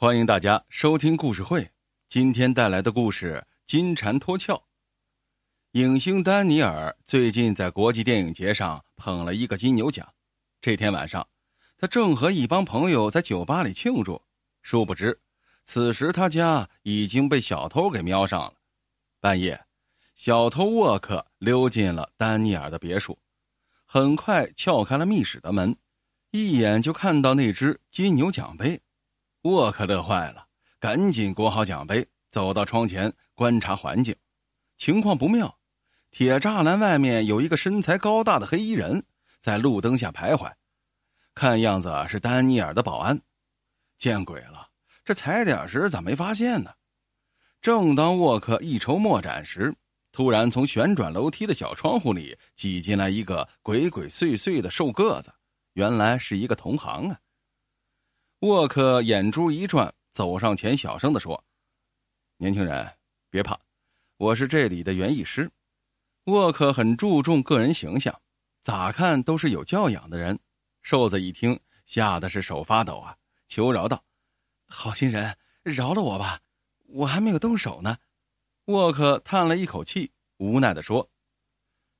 欢迎大家收听故事会。今天带来的故事《金蝉脱壳》。影星丹尼尔最近在国际电影节上捧了一个金牛奖。这天晚上，他正和一帮朋友在酒吧里庆祝，殊不知，此时他家已经被小偷给瞄上了。半夜，小偷沃克溜进了丹尼尔的别墅，很快撬开了密室的门，一眼就看到那只金牛奖杯。沃克乐坏了，赶紧裹好奖杯，走到窗前观察环境。情况不妙，铁栅栏外面有一个身材高大的黑衣人，在路灯下徘徊，看样子是丹尼尔的保安。见鬼了，这踩点时咋没发现呢？正当沃克一筹莫展时，突然从旋转楼梯的小窗户里挤进来一个鬼鬼祟祟的瘦个子，原来是一个同行啊。沃克眼珠一转，走上前，小声的说：“年轻人，别怕，我是这里的园艺师。”沃克很注重个人形象，咋看都是有教养的人。瘦子一听，吓得是手发抖啊，求饶道：“好心人，饶了我吧，我还没有动手呢。”沃克叹了一口气，无奈的说：“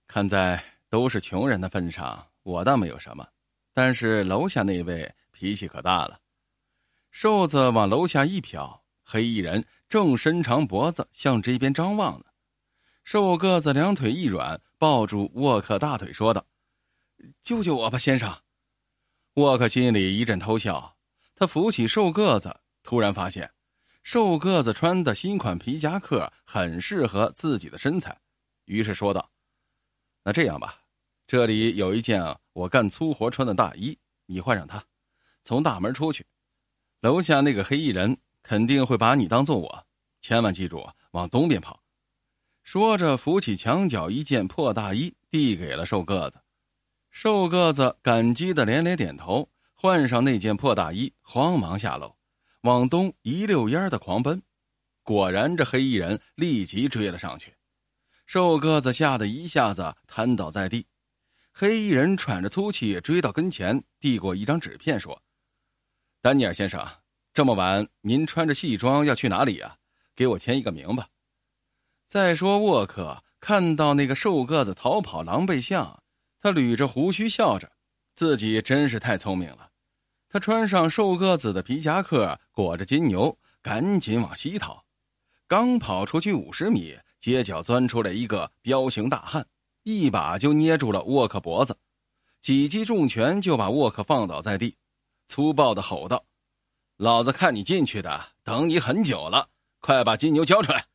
看在都是穷人的份上，我倒没有什么，但是楼下那位脾气可大了。”瘦子往楼下一瞟，黑衣人正伸长脖子向这边张望呢。瘦个子两腿一软，抱住沃克大腿说道：“救救我吧，先生！”沃克心里一阵偷笑，他扶起瘦个子，突然发现，瘦个子穿的新款皮夹克很适合自己的身材，于是说道：“那这样吧，这里有一件我干粗活穿的大衣，你换上它，从大门出去。”楼下那个黑衣人肯定会把你当做我，千万记住往东边跑。说着，扶起墙角一件破大衣，递给了瘦个子。瘦个子感激的连连点头，换上那件破大衣，慌忙下楼，往东一溜烟的狂奔。果然，这黑衣人立即追了上去。瘦个子吓得一下子瘫倒在地。黑衣人喘着粗气追到跟前，递过一张纸片，说。丹尼尔先生，这么晚您穿着戏装要去哪里呀？给我签一个名吧。再说沃克看到那个瘦个子逃跑狼狈相，他捋着胡须笑着，自己真是太聪明了。他穿上瘦个子的皮夹克，裹着金牛，赶紧往西逃。刚跑出去五十米，街角钻出来一个彪形大汉，一把就捏住了沃克脖子，几记重拳就把沃克放倒在地。粗暴的吼道：“老子看你进去的，等你很久了，快把金牛交出来！”